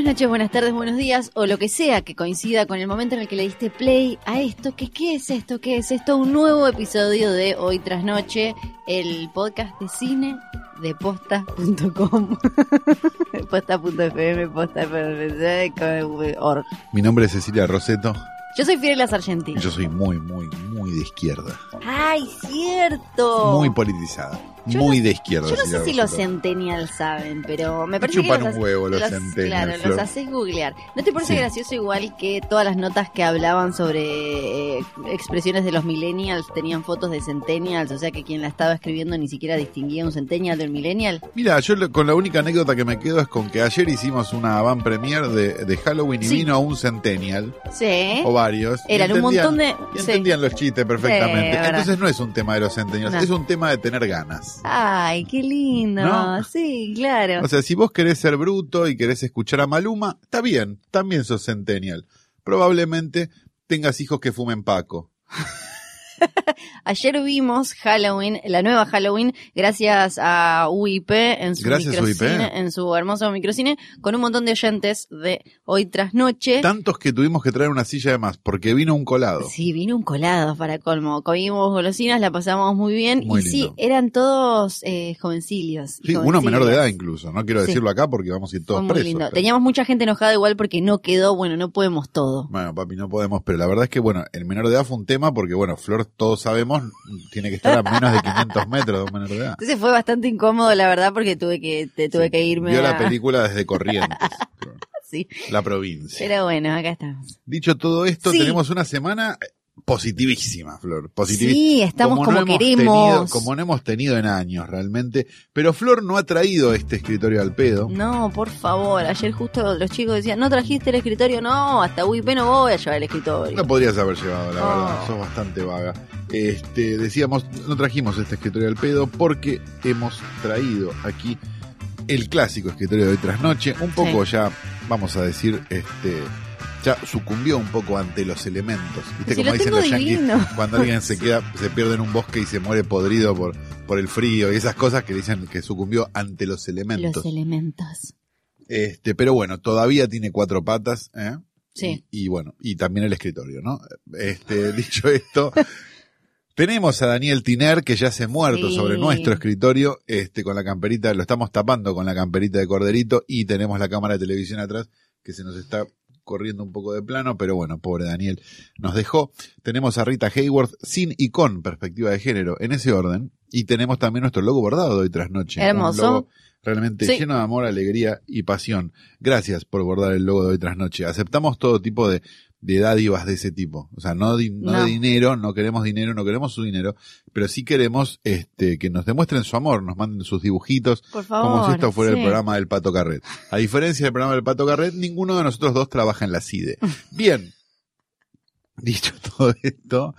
Buenas noches, buenas tardes, buenos días, o lo que sea que coincida con el momento en el que le diste play a esto. ¿Qué, qué es esto? ¿Qué es esto? Un nuevo episodio de Hoy tras Noche, el podcast de cine de posta.com, posta.fm, posta.org. Mi nombre es Cecilia Roseto Yo soy Fiorella y Sargentini. yo soy muy, muy, muy de izquierda. ¡Ay, cierto! Muy politizada. Yo muy no- de izquierda. Yo no sé si los centennials saben, pero me parece que chupan los, un huevo los los- centennials, Claro, Flor. los haces googlear. ¿No te parece Sí. gracioso igual que todas las notas que hablaban sobre eh, expresiones de los millennials tenían fotos de centennials? O sea que quien la estaba escribiendo ni siquiera distinguía un centennial del millennial. Mira, yo lo- con la única anécdota que me quedo es con que ayer hicimos una van premier de, de Halloween y Sí. vino un centennial Sí. o varios. Eran un montón de... y sí. entendían los chistes perfectamente. Entonces no es un tema de los centennials, No. es un tema de tener ganas. Ay, qué lindo. ¿No? Sí, claro. O sea, si vos querés ser bruto y querés escuchar a Maluma, está bien, también sos centennial. Probablemente tengas hijos que fumen Paco. Ayer vimos Halloween, la nueva Halloween, gracias a UIP en su Gracias, microcine, UIP. en su hermoso microcine, con un montón de oyentes de hoy tras noche. Tantos que tuvimos que traer una silla de más, porque vino un colado. Sí, vino un colado para colmo. Comimos golosinas, la pasamos muy bien. Muy y sí, eran todos eh, jovencillos. y Sí, uno menor de edad incluso, no quiero Sí. decirlo acá porque vamos a ir todos muy presos. lindo. pero- Teníamos mucha gente enojada igual porque no quedó, bueno, no podemos todo. Bueno, papi, no podemos, pero la verdad es que, bueno, el menor de edad fue un tema porque, bueno, Flor, todos sabemos, tiene que estar a menos de 500 metros de un menor de edad. Entonces fue bastante incómodo, la verdad, porque tuve que, te, tuve Sí. que irme Vio a... la película desde Corrientes, Sí, la provincia. pero bueno, acá estamos. Dicho todo esto, Sí. tenemos una semana positivísima, Flor. Positivísima. Sí, estamos como, no hemos queremos. tenido- como no hemos tenido en años realmente. Pero Flor no ha traído este escritorio al pedo. No, por favor. Ayer justo los chicos decían, ¿no trajiste el escritorio? No, hasta UIP no voy a llevar el escritorio. No podrías haber llevado, la Oh. verdad. Sos bastante vaga. Este, decíamos, no trajimos este escritorio al pedo porque hemos traído aquí el clásico escritorio de hoy tras noche. Un poco ya, vamos a decir, este, ya sucumbió un poco ante los elementos. ¿Viste Si como lo dicen los yankees? divino. Cuando alguien se queda, se pierde en un bosque y se muere podrido por, por el frío y esas cosas que dicen que sucumbió ante los elementos. Los elementos. Este, pero bueno, todavía tiene cuatro patas, ¿eh? Sí. Y, y bueno, y también el escritorio, ¿no? Este, dicho esto, tenemos a Daniel Tiner, que ya se ha muerto Sí. sobre nuestro escritorio, este, con la camperita, lo estamos tapando con la camperita de corderito, y tenemos la cámara de televisión atrás, que se nos está corriendo un poco de plano, pero bueno, pobre Daniel nos dejó. Tenemos a Rita Hayworth sin y con perspectiva de género, en ese orden, y tenemos también nuestro logo bordado de hoy tras noche. un Hermoso. logo realmente Sí. lleno de amor, alegría y pasión. Gracias por bordar el logo de hoy tras noche. Aceptamos todo tipo de, de dádivas de ese tipo. O sea, no, di- no No. de dinero, no queremos dinero, no queremos su dinero, pero sí queremos este, que nos demuestren su amor, nos manden sus dibujitos, Por favor. como si esto fuera sí. el programa del Pato Carret. A diferencia del programa del Pato Carret, ninguno de nosotros dos trabaja en la CIDE. Bien, dicho todo esto,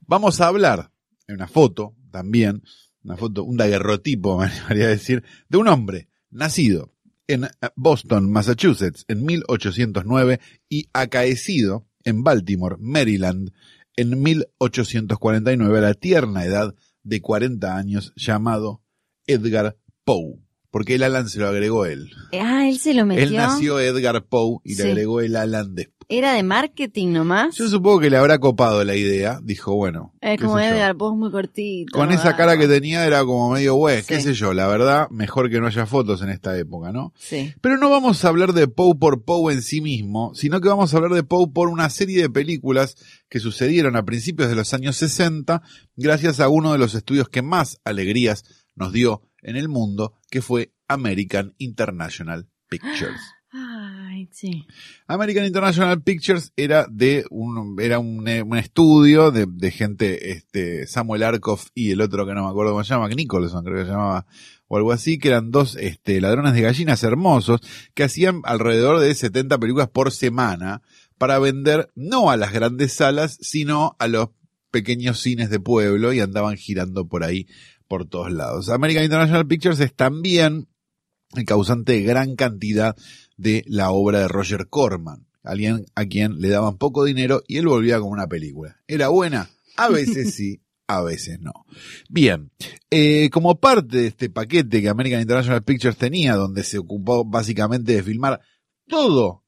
vamos a hablar en una foto también, una foto, un daguerrotipo, me a decir, de un hombre nacido en eh, Boston, Massachusetts, en 1809 y acaecido en Baltimore, Maryland, en 1849 a la tierna edad de 40 años, llamado Edgar Poe. Porque el Alan se lo agregó él. Ah, él se lo metió. Él nació Edgar Poe y Sí. le agregó el Alan después. Era de marketing nomás. Yo supongo que le habrá copado la idea. Dijo, bueno. es como. Edgar, vos muy cortito. Con esa cara que tenía era como medio güey, qué sé yo, la verdad, mejor que no haya fotos en esta época, ¿no? Sí. Pero no vamos a hablar de Poe por Poe en sí mismo, sino que vamos a hablar de Poe por una serie de películas que sucedieron a principios de los años 60, gracias a uno de los estudios que más alegrías nos dio en el mundo, que fue American International Pictures. Ay, sí. American International Pictures era de un, era un, estudio de, de gente, este, Samuel Arkoff y el otro que no me acuerdo cómo se llama, Nicholson creo que se llamaba, o algo así, que eran dos, este, ladrones de gallinas hermosos que hacían alrededor de 70 películas por semana para vender no a las grandes salas, sino a los pequeños cines de pueblo y andaban girando por ahí por todos lados. American International Pictures es también el causante de gran cantidad de la obra de Roger Corman, alguien a quien le daban poco dinero y él volvía con una película. ¿Era buena? A veces sí, a veces no. Bien, eh, como parte de este paquete que American International Pictures tenía, donde se ocupó básicamente de filmar todo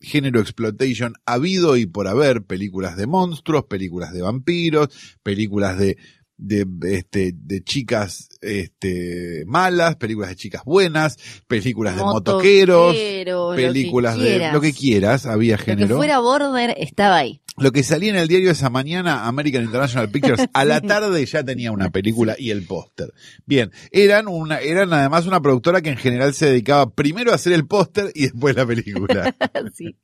género exploitation habido y por haber, películas de monstruos, películas de vampiros, películas de de este de chicas este malas, películas de chicas buenas, películas de motoqueros, Motoquero, películas lo de lo que quieras, había Lo que género. fuera border estaba ahí. Lo que salía en el diario esa mañana, American International Pictures, a la tarde ya tenía una película y el póster. Bien, eran una, eran además una productora que en general se dedicaba primero a hacer el póster y después la película. Sí.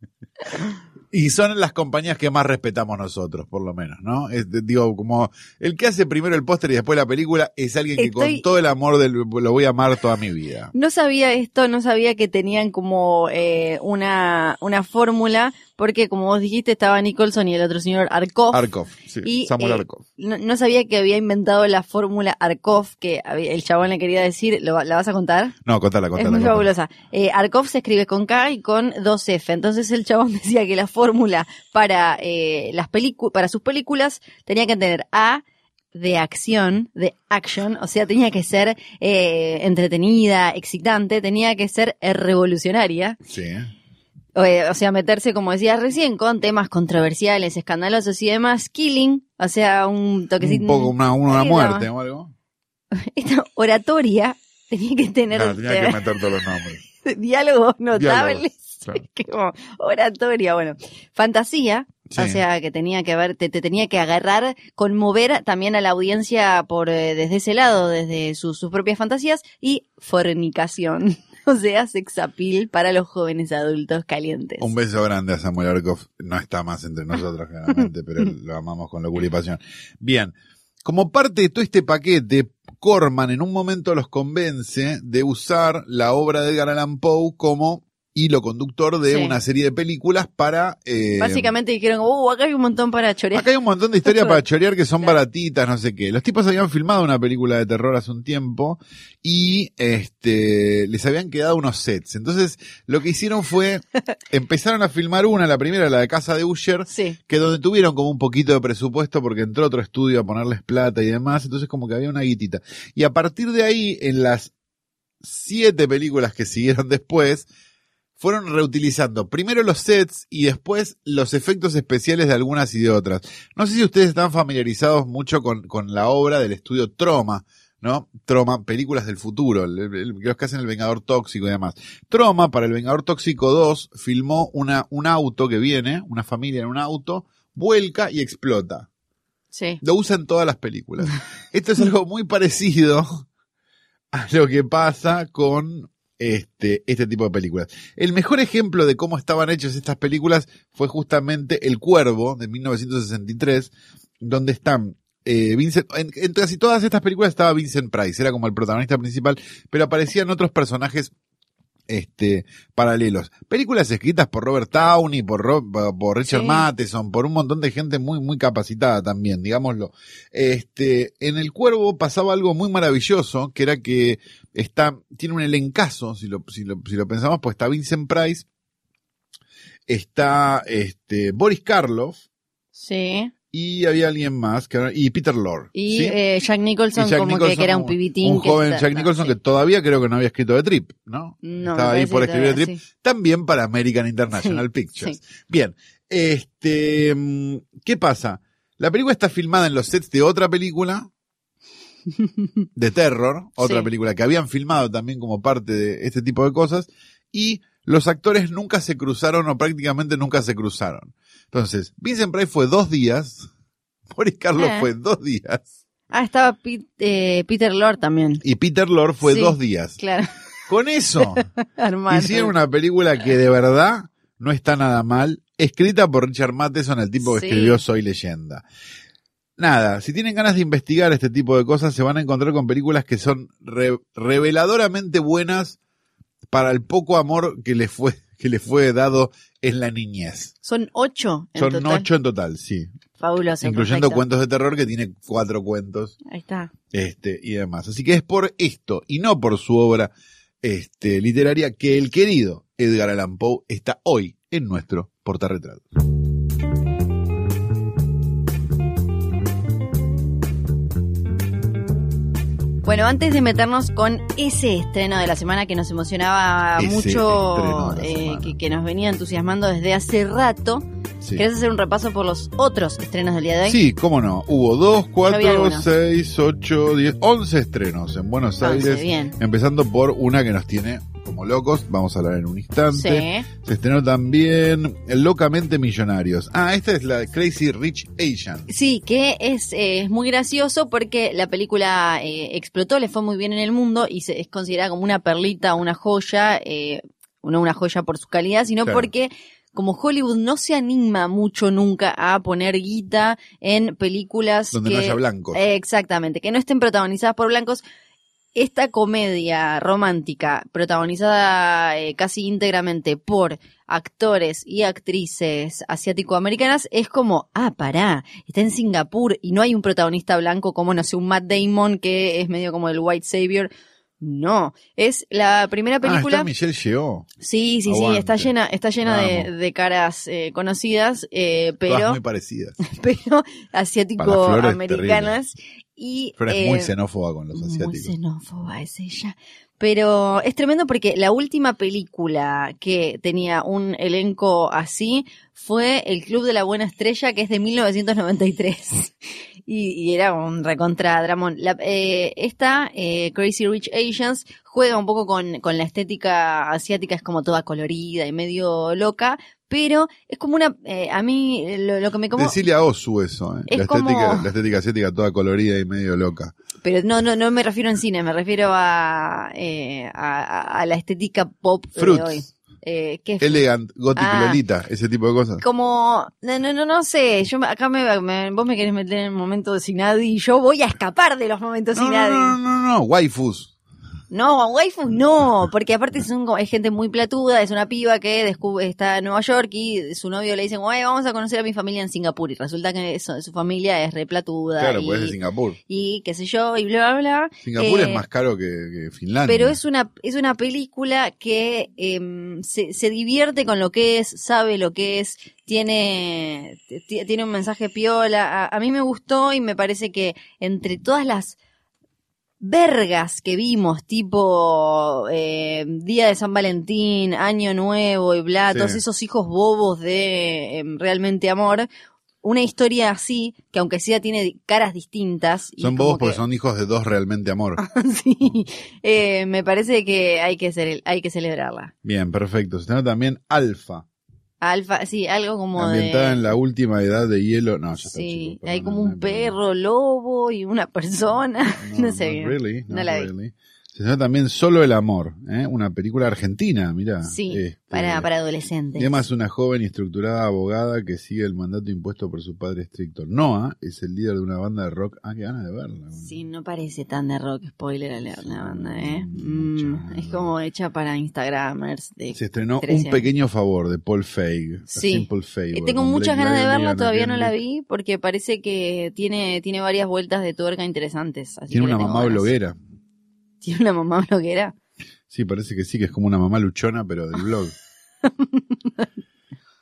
Y son las compañías que más respetamos nosotros, por lo menos, ¿no? Es, digo, como el que hace primero el póster y después la película es alguien que Estoy- con todo el amor del, lo voy a amar toda mi vida. No sabía esto, no sabía que tenían como eh, una, una fórmula, porque como vos dijiste, estaba Nicholson y el otro señor Arkoff. Arkov, sí, Y, Samuel eh, Arkov. no, no sabía que había inventado la fórmula Arkoff, que el chabón le quería decir, ¿lo, ¿la vas a contar? No, contala, contala. es muy contala. fabulosa. Eh, Arkoff se escribe con K y con dos F. Entonces el chabón decía que la fórmula para eh, las películas, para sus películas tenía que tener A de acción, de action, o sea, tenía que ser eh, entretenida, excitante, tenía que ser revolucionaria, Sí. Eh, o sea, meterse, como decías recién, con temas controversiales, escandalosos y demás, killing, o sea, un toquecito. Un poco una, una Sí, muerte o algo. Esta oratoria tenía que tener No, tenía que meter todos los nombres. diálogos notables. claro. que como oratoria, bueno. Fantasía, Sí. o sea, que tenía que ver, te, te tenía que agarrar, conmover también a la audiencia por eh, desde ese lado, desde sus, sus propias fantasías, y fornicación. O sea, sex appeal para los jóvenes adultos calientes. Un beso grande a Samuel Arkov. No está más entre nosotros, claramente, pero lo amamos con locura y pasión. Bien. Como parte de todo este paquete, Corman en un momento los convence de usar la obra de Edgar Allan Poe como hilo conductor de Sí. una serie de películas para... eh, Básicamente dijeron, uh, acá hay un montón para chorear. Acá hay un montón de historias para chorear que son baratitas, no sé qué. Los tipos habían filmado una película de terror hace un tiempo y este les habían quedado unos sets. Entonces, lo que hicieron fue empezaron a filmar una, la primera, la de Casa de Usher, Sí. que donde tuvieron como un poquito de presupuesto porque entró otro estudio a ponerles plata y demás, entonces como que había una guitita. Y a partir de ahí, en las siete películas que siguieron después, fueron reutilizando primero los sets y después los efectos especiales de algunas y de otras. No sé si ustedes están familiarizados mucho con, con la obra del estudio Troma, ¿no? Troma, películas del futuro, el- el- los que hacen El Vengador Tóxico y demás. Troma, para El Vengador Tóxico 2, filmó una, un auto que viene, una familia en un auto, vuelca y explota. Sí. Lo usa en todas las películas. Esto es algo muy parecido a lo que pasa con este, este tipo de películas. El mejor ejemplo de cómo estaban hechas estas películas fue justamente El Cuervo de 1963, donde están eh, Vincent, en, en casi todas estas películas estaba Vincent Price, era como el protagonista principal, pero aparecían otros personajes este, paralelos. Películas escritas por Robert Downey, por, por por Richard Sí. Matheson, por un montón de gente muy, muy capacitada también, digámoslo. Este, en El Cuervo pasaba algo muy maravilloso, que era que está, tiene un elencazo, si lo, si lo, si lo pensamos, pues está Vincent Price, está, este, Boris Karloff, Sí. Y había alguien más, que, y Peter Lorre. Y ¿sí? eh, Jack Nicholson Y Jack como que, Nicholson que era un pibitín. Un que joven está- Jack no, Nicholson sí. que todavía creo que no había escrito de Trip, ¿no? No, Estaba ahí por escribir de Trip. sí. También para American International Pictures. Bien, este, mm, ¿qué pasa? La película está filmada en los sets de otra película de terror, otra película que habían filmado también como parte de este tipo de cosas, y los actores nunca se cruzaron o prácticamente nunca se cruzaron. Entonces, Vincent Price fue dos días, Boris Karloff Eh. fue dos días, Ah, estaba Pete- eh, Peter Lord también. y Peter Lorre fue Sí. dos días. Claro, Con eso, hicieron una película que de verdad no está nada mal, escrita por Richard Matheson, el tipo que Sí. escribió Soy Leyenda. Nada, si tienen ganas de investigar este tipo de cosas, se van a encontrar con películas que son re- reveladoramente buenas para el poco amor que les fue, que les fue dado en la niñez. Son ocho en Son total. ocho en total, sí. Fabuloso. incluyendo perfecto. cuentos de terror que tiene cuatro cuentos Ahí está. este, y demás. Así que es por esto y no por su obra este, literaria que el querido Edgar Allan Poe está hoy en nuestro portarretrato. Bueno, antes de meternos con ese estreno de la semana que nos emocionaba Ese mucho, eh, que, que nos venía entusiasmando desde hace rato, Sí. ¿querés hacer un repaso por los otros estrenos del día de hoy? Sí, cómo no. Hubo dos, vi cuatro, algunos. seis, ocho, diez, once estrenos en Buenos Aires. bien. Empezando por una que nos tiene como locos. Vamos a hablar en un instante. Sí. Se estrenó también Locamente Millonarios. Ah, esta es la Crazy Rich Asian. Sí, que es, eh, es muy gracioso porque la película eh, explotó, le fue muy bien en el mundo y se, es considerada como una perlita, una joya, eh, no una joya por su calidad, sino Claro. porque como Hollywood no se anima mucho nunca a poner guita en películas Donde que, no haya blancos. Eh, Exactamente, que no estén protagonizadas por blancos. Esta comedia romántica, protagonizada eh, casi íntegramente por actores y actrices asiático-americanas, es como, ah, pará, está en Singapur y no hay un protagonista blanco como, no sé, un Matt Damon que es medio como el White Savior. No, es la primera ah, película. está Michelle Yeoh. Sí, sí, sí, está llena, está llena de, de caras eh, conocidas, eh, Todas pero, muy parecidas. pero asiático-americanas. Y, Flor es eh, muy xenófoba con los muy asiáticos. xenófoba es ella. Pero es tremendo porque la última película que tenía un elenco así fue El Club de la Buena Estrella, que es de 1993. y, y era un recontra dramón. La, eh, esta, eh, Crazy Rich Asians, juega un poco con, con la estética asiática, es como toda colorida y medio loca, pero es como una, eh, a mí eh, lo, lo que me como... Decirle a Osu eso, ¿eh? Es la, como- estética, la estética asiática toda colorida y medio loca. Pero no, no, no me refiero en cine, me refiero a, eh, a, a- la estética pop Fruits. de hoy. Eh, ¿qué? Elegant, Gothic Ah. Lolita, ese tipo de cosas. Como, no, no, no, no sé, yo acá me, me- vos me querés meter en el momento de Sinadi y yo voy a escapar de los momentos No, no, Sinadi. no, no, no, waifus. No, waifus no, porque aparte son, es gente muy platuda, es una piba que descubre, está en Nueva York y su novio le dice, "Güey, vamos a conocer a mi familia en Singapur y resulta que eso- su familia es re platuda Claro, y, pues es de Singapur. y qué sé yo y bla, bla, bla. Singapur Eh, es más caro que, que Finlandia. Pero es una, es una película que em, se, se divierte con lo que es, sabe lo que es, tiene, tiene un mensaje piola. A, a mí me gustó y me parece que entre todas las vergas que vimos, tipo eh, Día de San Valentín, Año Nuevo y bla, Sí. todos esos hijos bobos de em, realmente amor, una historia así, que aunque sea tiene caras distintas. y Son bobos porque que- son hijos de dos realmente amor. sí, eh, me parece que hay que ser, hay que celebrarla. Bien, perfecto. Se también Alfa, Alfa, sí, algo como ambientada de en la última edad de hielo. No, ya está, sí, chicos, hay como no, un no, perro lobo y una persona, no, sé bien. really, No la vi. Se estrenó también Solo el amor, ¿eh? una película argentina, mira. Sí, Este, para para adolescentes. Y además una joven y estructurada abogada que sigue el mandato impuesto por su padre estricto. Noah es el líder de una banda de rock. Ah, qué ganas de verla. Sí, no parece tan de rock, spoiler alert la banda, ¿eh? Mm, es como hecha para Instagramers. De... Se estrenó 13 Un pequeño favor de Paul Feig. Sí. Eh, Tengo muchas ganas de verla, todavía no la vi porque parece que tiene, tiene varias vueltas de tuerca interesantes. así Tiene una mamá ganas. bloguera. Tiene una mamá bloguera. Sí, parece que sí, que es como una mamá luchona, pero del blog.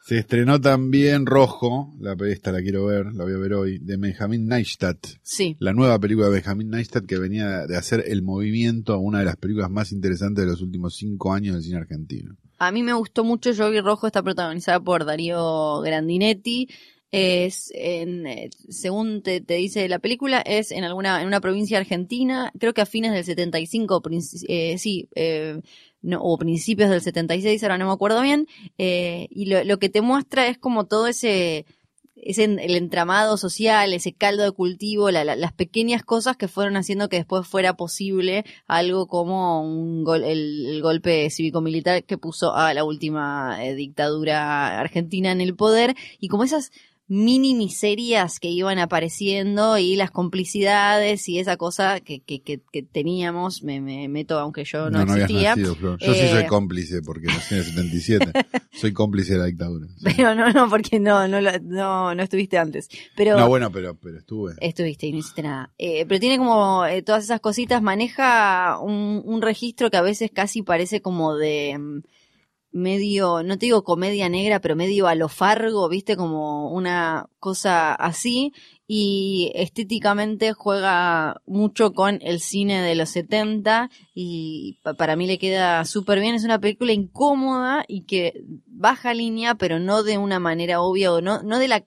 Se estrenó también Rojo, la esta la quiero ver, la voy a ver hoy, de Benjamin Neistat. Sí. La nueva película de Benjamin Neistat que venía de hacer El Movimiento, una de las películas más interesantes de los últimos cinco años del cine argentino. A mí me gustó mucho Yo vi Rojo, está protagonizada por Darío Grandinetti. Es en, eh, según te, dice la película, es en alguna, en una provincia argentina, creo que a fines del 75, princi- eh, sí, eh, no, o principios del 76, ahora no me acuerdo bien, eh, y lo, lo que te muestra es como todo ese, ese el entramado social, ese caldo de cultivo, la- la- las pequeñas cosas que fueron haciendo que después fuera posible algo como un gol- el, el golpe cívico-militar que puso a la última eh, dictadura argentina en el poder y como esas mini miserias que iban apareciendo y las complicidades y esa cosa que, que, que, que teníamos, me, me meto aunque yo no, habías existía. nacido, Flor. Yo sí soy Eh, cómplice porque nací en el 77. soy cómplice de la dictadura. Sí. Pero no, no, porque no, no, no, no estuviste antes. Pero No, bueno, pero, pero estuve. Estuviste y no hiciste nada. Eh, pero tiene como eh, todas esas cositas, maneja un, un registro que a veces casi parece como de mm, medio, no te digo comedia negra, pero medio a lo fargo, viste, como una cosa así. Y estéticamente juega mucho con el cine de los 70 y pa- para mí le queda súper bien. Es una película incómoda y que baja línea, pero no de una manera obvia o no, no de la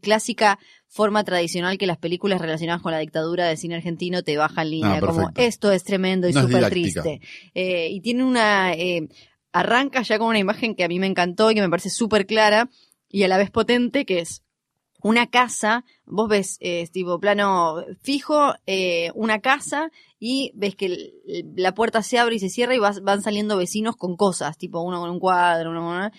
clásica forma tradicional que las películas relacionadas con la dictadura de cine argentino te bajan línea, Ah, como esto es tremendo y No súper triste. Eh, y tiene una, eh, arranca ya con una imagen que a mí me encantó y que me parece súper clara y a la vez potente, que es una casa, vos ves, eh, tipo plano fijo, eh, una casa y ves que la puerta se abre y se cierra y vas- van saliendo vecinos con cosas, tipo uno con un cuadro, uno con una...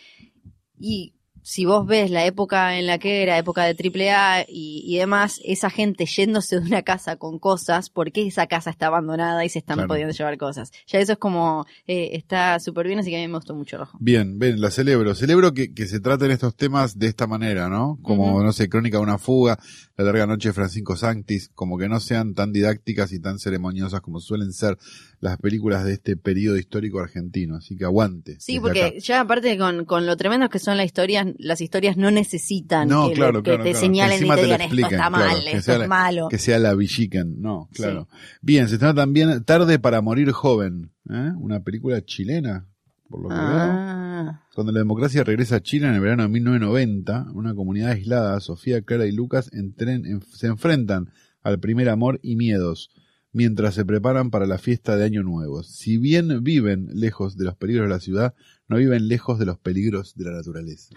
Y si vos ves la época en la que era, época de AAA y, y demás, esa gente yéndose de una casa con cosas, ¿por qué esa casa está abandonada y se están Claro. pudiendo llevar cosas? Ya eso es como, eh, está súper bien, así que a mí me gustó mucho Rojo. Bien, ven, la celebro. Celebro que, que se traten estos temas de esta manera, ¿no? Como, no sé, Crónica de una fuga, La larga noche de Francisco Sanctis, como que no sean tan didácticas y tan ceremoniosas como suelen ser las películas de este periodo histórico argentino. Así que aguante. Sí, porque acá. ya aparte con, con lo tremendos que son las historias, las historias no necesitan No, que, claro, te claro. señalen Encima y te te digan esto está mal, que esto sea es la- malo. Que sea la Villiquen, no, claro. Bien, se estrena también Tarde para morir joven, ¿eh? Una película chilena, por lo que veo. Ah, Cuando la democracia regresa a Chile en el verano de 1990, una comunidad aislada, Sofía, Clara y Lucas, entren- en- se enfrentan al primer amor y miedos, mientras se preparan para la fiesta de Año Nuevo. Si bien viven lejos de los peligros de la ciudad, no viven lejos de los peligros de la naturaleza.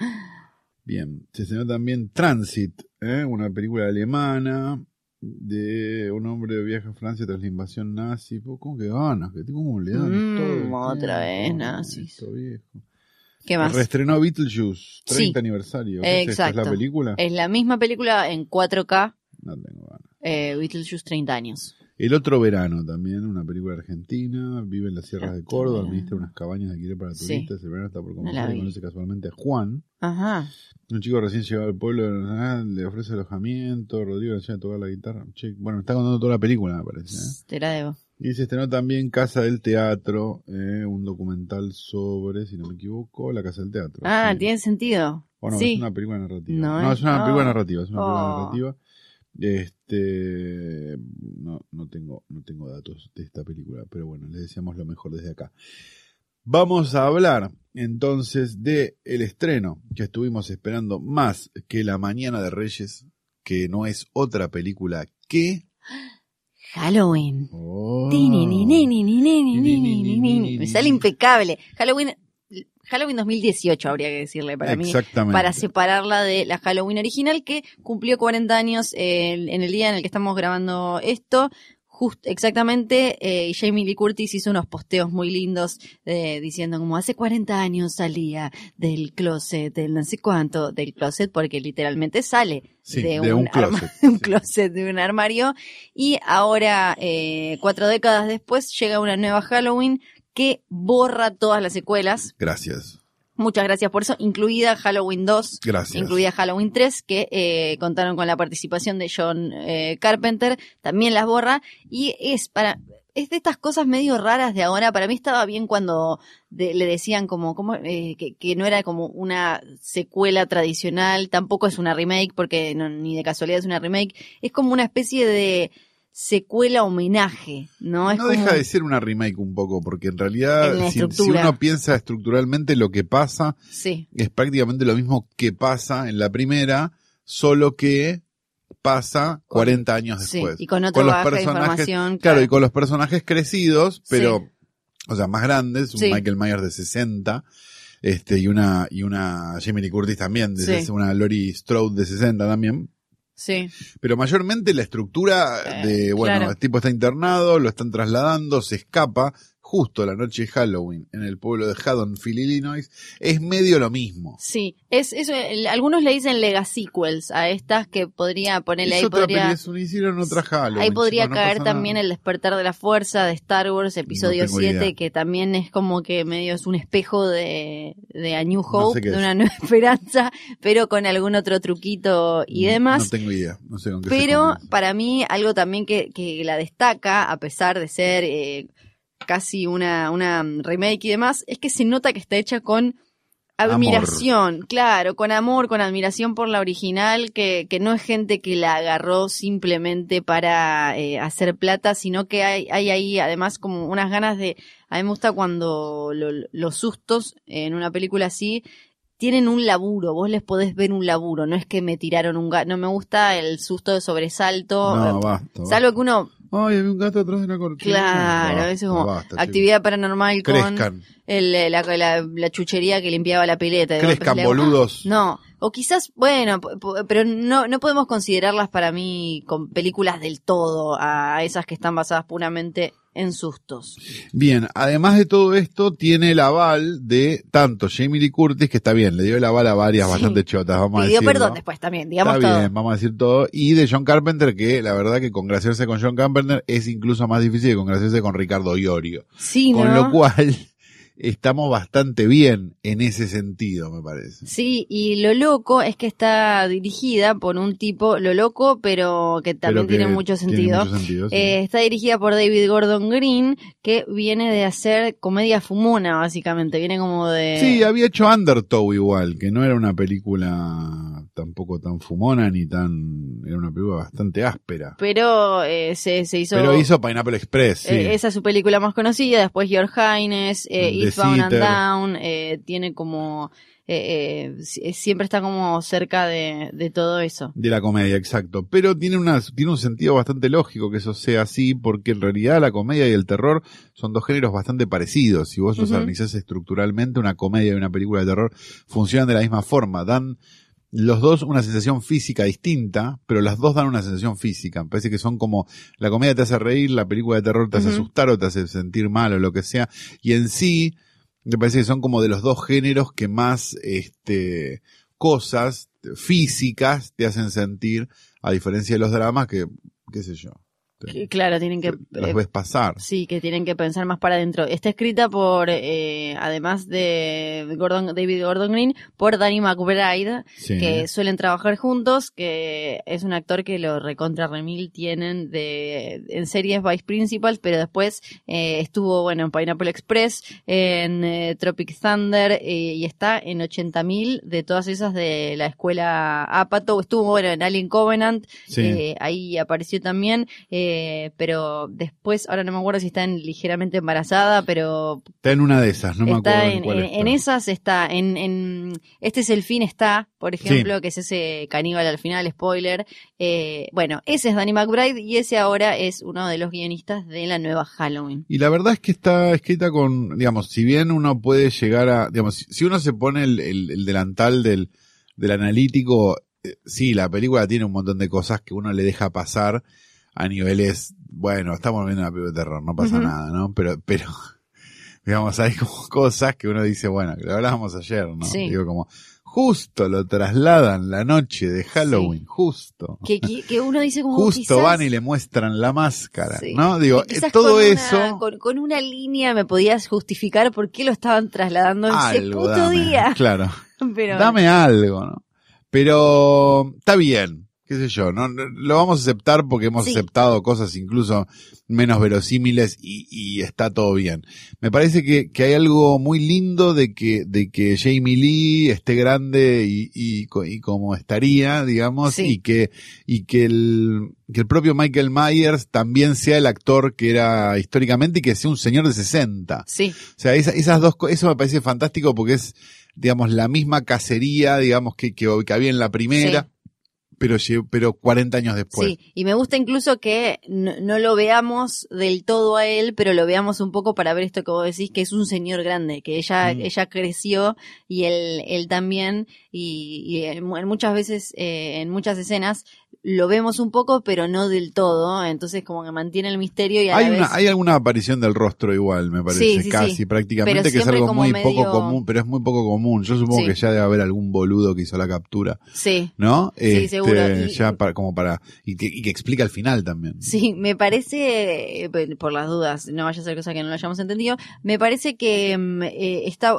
Bien, se estrenó también Transit, ¿eh? una película alemana de un hombre que viaja a Francia tras la invasión nazi. ¿Cómo que ganas? Que tengo como le dan Mm, todo otra vez nazis. viejo. ¿Qué más? Reestrenó Beetlejuice, 30 Sí. aniversario. ¿Qué es la Exacto. película? Es la misma película en 4K, No tengo ganas. eh, Beetlejuice 30 años. El otro verano también, una película argentina, vive en las sierras de Córdoba, administra unas cabañas de alquiler para Sí. turistas, el verano está por la y conoce casualmente a Juan, Ajá. un chico recién llegado al pueblo de Nacional, le ofrece alojamiento, Rodrigo le enseña a tocar la guitarra. Che, bueno, me está contando toda la película, me parece. ¿eh? Te la debo. Y se estrenó también Casa del Teatro, eh, un documental sobre, si no me equivoco, la Casa del Teatro. Ah, Sí. tiene sentido. Sí. es una película narrativa. No, No, es- una película narrativa, es una película Oh. narrativa. Este no, no tengo, no tengo datos de esta película, pero bueno, les deseamos lo mejor desde acá. Vamos a hablar entonces de el estreno que estuvimos esperando más que La Mañana de Reyes, que no es otra película que Halloween. Oh. Me sale impecable. Halloween, Halloween 2018 habría que decirle para mí. Para separarla de la Halloween original que cumplió 40 años eh, en el día en el que estamos grabando esto. Just, exactamente, eh, Jamie Lee Curtis hizo unos posteos muy lindos eh, diciendo como hace 40 años salía del closet, del no sé cuánto, del closet porque literalmente sale Sí, de, de un closet. de un Sí. closet, de un armario. Y ahora, eh, cuatro décadas después, llega una nueva Halloween que borra todas las secuelas. Gracias. Muchas gracias por eso, incluida Halloween 2, Gracias. incluida Halloween 3, que eh, contaron con la participación de John eh, Carpenter, también las borra, y es para, es de estas cosas medio raras de ahora, para mí estaba bien cuando de- le decían como, como eh, que, que no era como una secuela tradicional, tampoco es una remake, porque no- ni de casualidad es una remake, es como una especie de secuela homenaje, ¿no? Es no como- deja de ser una remake un poco, porque en realidad, En si, uno piensa estructuralmente lo que pasa, Sí, es prácticamente lo mismo que pasa en la primera, solo que pasa 40 años sí, después. y con otro los bagaje de personajes- información. Claro, y con los personajes crecidos, pero, Sí. o sea, más grandes, un Sí. Michael Myers de 60, este, y una, y una Jamie Lee Curtis también, de Sí. una Lori Strode de 60 también. Sí. Pero mayormente la estructura Eh, de, bueno, claro. el tipo está internado, lo están trasladando, se escapa, justo la noche de Halloween en el pueblo de Haddonfield, Illinois, es medio lo mismo. Sí, es eso. el- algunos le dicen sequels a estas que podría ponerle Es ahí otra podría es hicieron otra Halloween. ahí podría no caer también nada. el despertar de la fuerza de Star Wars episodio tengo 7 idea. que también es como que medio es un espejo de, de A New No Hope, sé de es. una nueva esperanza, pero con algún otro truquito y No- demás. No tengo idea, no sé con qué Pero para mí algo también que, que la destaca, a pesar de ser eh, casi una, una remake y demás, es que se nota que está hecha con admiración, claro, con amor, con admiración por la original, que, que no es gente que la agarró simplemente para eh, hacer plata, sino que hay, hay ahí además como unas ganas de... A mí me gusta cuando lo- los sustos en una película así tienen un laburo, vos les podés ver un laburo, no es que me tiraron un gato, no me gusta el susto de sobresalto, No, basta. salvo que uno, Ay, había un gato atrás de una cortina. claro, eso es como basta, actividad paranormal con el, la, la- la chuchería que limpiaba la pileta. crezcan, boludos. No, o quizás, bueno, pero no, no podemos considerarlas para mí con películas del todo a esas que están basadas puramente en sustos. Bien, además de todo esto, tiene el aval de tanto Jamie Lee Curtis, que está bien, le dio el aval a varias Sí. bastante chotas, vamos a Pidió decirlo. perdón después también, digamos Está todo. bien, vamos a decir todo. Y de John Carpenter, que la verdad que congraciarse con John Carpenter es incluso más difícil que congraciarse con Ricardo Iorio. Sí, Con ¿no? lo cual, estamos bastante bien en ese sentido, me parece. Sí, y lo loco es que está dirigida por un tipo, lo loco, pero que también Pero que tiene mucho sentido. mucho sentido, sí. Eh, está dirigida por David Gordon Green, que viene de hacer comedia fumona, básicamente. Viene como de. Sí, había hecho Undertow igual, que no era una película tampoco tan fumona ni tan... Era una película bastante áspera. Pero eh, se, se hizo. Pero hizo Pineapple Express, sí. eh, esa es su película más conocida. Después Your Highness, eh, Eastbound and. Down. eh, tiene como. eh, eh, si- siempre está como cerca de, de todo eso. De la comedia, exacto. Pero tiene, una, tiene un sentido bastante lógico que eso sea así, porque en realidad la comedia y el terror son dos géneros bastante parecidos. Si vos los analizás estructuralmente, una comedia y una película de terror funcionan de la misma forma. Dan los dos una sensación física distinta, pero las dos dan una sensación física. Me parece que son como, la comedia te hace reír, la película de terror te hace asustar o te hace sentir mal o lo que sea. Y en sí, me parece que son como de los dos géneros que más, este, cosas físicas te hacen sentir, a diferencia de los dramas que, qué sé yo, te- Claro, tienen que. ves pasar. Sí, que tienen que pensar más para adentro. Está escrita por, eh, además de Gordon, David Gordon Green, por Danny McBride, Sí. que suelen trabajar juntos, que es un actor que lo recontra remil tienen de, en series Vice Principals, pero después eh, estuvo, bueno, en Pineapple Express, en eh, Tropic Thunder, eh, y está en 80.000 de todas esas de la escuela Apatow. Estuvo, bueno, en Alien Covenant, Sí. eh, ahí apareció también, eh, pero después, ahora no me acuerdo si está en ligeramente embarazada, pero Está en una de esas, no me acuerdo en, en cuál está. en esas está, en, en Este es el fin está, por ejemplo, que es ese caníbal al final, spoiler. Eh, bueno, ese es Danny McBride y ese ahora es uno de los guionistas de la nueva Halloween. Y la verdad es que está escrita con, digamos, si bien uno puede llegar a, digamos, si- si uno se pone el, el- el delantal del, del analítico, eh, sí, la película tiene un montón de cosas que uno le deja pasar a niveles, bueno, estamos viendo una película de terror, no pasa nada, ¿no? Pero, pero, digamos, hay como cosas que uno dice, bueno, que lo hablábamos ayer, ¿no? Sí. Digo, como, justo lo trasladan la noche de Halloween, justo. Que, que, que uno dice como Justo quizás- van y le muestran la máscara, Sí. ¿no? Digo, eh, todo con una- eso... con, con una línea me podías justificar por qué lo estaban trasladando ese algo, puto dame, día. Claro, Pero, dame algo, ¿no? Pero está bien, qué sé yo, no, lo vamos a aceptar porque hemos Sí. aceptado cosas incluso menos verosímiles y, y está todo bien. Me parece que, que hay algo muy lindo de que, de que Jamie Lee esté grande y, y, co- y como estaría, digamos, Sí. y que, y que el, que el propio Michael Myers también sea el actor que era históricamente y que sea un señor de 60. sí, O sea, esa- esas dos eso me parece fantástico porque es, digamos, la misma cacería, digamos, que, que, que había en la primera. Pero, pero 40 años después. Sí, y me gusta incluso que no, no lo veamos del todo a él, pero lo veamos un poco para ver esto que vos decís, que es un señor grande, que ella, Mm. ella creció y él, él también, y, y en mu- en muchas veces, eh, en muchas escenas, lo vemos un poco, pero no del todo, entonces como que mantiene el misterio y a Hay, la una, vez... hay alguna aparición del rostro igual, me parece, Sí, sí, casi sí. prácticamente, Pero que es algo muy medio- poco común, pero es muy poco común. Yo supongo que ya debe haber algún boludo que hizo la captura, Sí, ¿no? Sí, seguro. Y- Ya para, como para, y que, y que explica el final también. Sí, me parece, eh, por las dudas, no vaya a ser cosa que no lo hayamos entendido, me parece que mm, eh, está,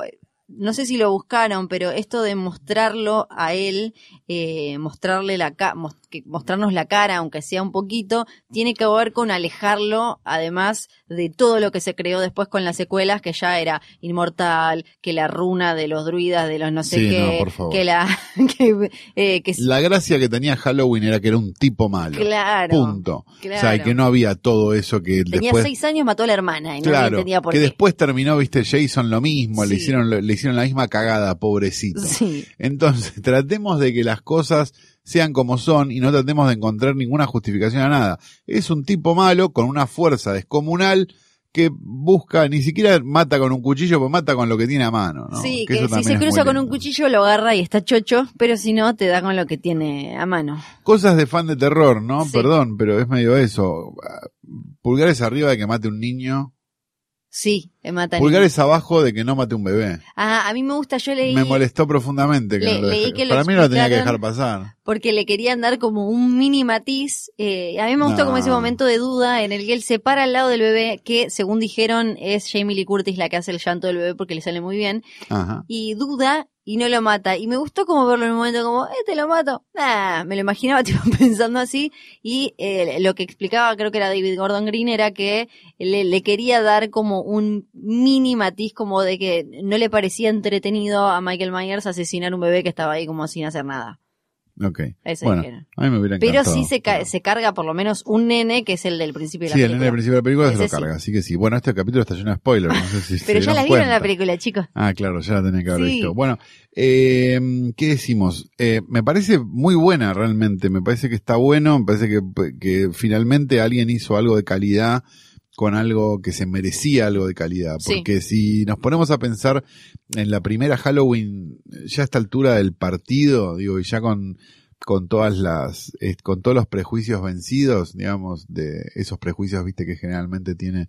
no sé si lo buscaron, pero esto de mostrarlo a él, eh, mostrarle la ca- que- mostrarnos la cara, aunque sea un poquito, tiene que ver con alejarlo, además de todo lo que se creó después con las secuelas, que ya era inmortal, que la runa de los druidas, de los no sé Sí, qué, no, por favor. que la, que, eh, que La gracia que tenía Halloween era que era un tipo malo. claro, Punto. O sea, y claro. que no había todo eso que Tenía después... seis años, mató a la hermana y no Claro, entendía por que qué. después terminó, viste, Jason lo mismo, le hicieron le hicieron la misma cagada, pobrecito. Sí, Entonces, tratemos de que las cosas sean como son y no tratemos de encontrar ninguna justificación a nada. Es un tipo malo con una fuerza descomunal que busca, ni siquiera mata con un cuchillo, pues mata con lo que tiene a mano. ¿no? sí, Que si se cruza con un cuchillo lo agarra y está chocho, pero si no, te da con lo que tiene a mano. Cosas de fan de terror, ¿no? Sí. Perdón, pero es medio eso. Pulgares arriba de que mate un niño. Sí, matan. Pulgares abajo de que no mate un bebé. Ah, a mí me gusta, yo leí, Me molestó profundamente. Que le- no lo leí deje- que lo Para mí no lo tenía que dejar pasar. porque le querían dar como un mini matiz. eh, a mí me gustó No. como ese momento de duda en el que él se para al lado del bebé, que según dijeron es Jamie Lee Curtis la que hace el llanto del bebé porque le sale muy bien. Ajá. y duda y no lo mata. Y me gustó como verlo en un momento como, eh, te lo mato. Nah, me lo imaginaba tipo pensando así. Y eh, lo que explicaba, creo que era David Gordon Green, era que le, le quería dar como un mini matiz como de que no le parecía entretenido a Michael Myers asesinar un bebé que estaba ahí como sin hacer nada. Ok. Eso Bueno, dijeron. a mí me hubiera Pero sí se, ca- se carga por lo menos un nene que es el del principio de la Sí, el película. nene del principio de la película se Ese lo sí. carga, así que sí. Bueno, este capítulo está lleno de spoilers, no sé si se Pero ya la vieron en la película, chicos. Ah, claro, ya la tenía que haber Sí. visto. Bueno, eh, ¿qué decimos? Eh, me parece muy buena realmente, me parece que está bueno, me parece que, que finalmente alguien hizo algo de calidad con algo que se merecía algo de calidad. Sí. Porque si nos ponemos a pensar en la primera Halloween, ya a esta altura del partido, digo, y ya con, con todas las, eh, con todos los prejuicios vencidos, digamos, de esos prejuicios, viste, que generalmente tiene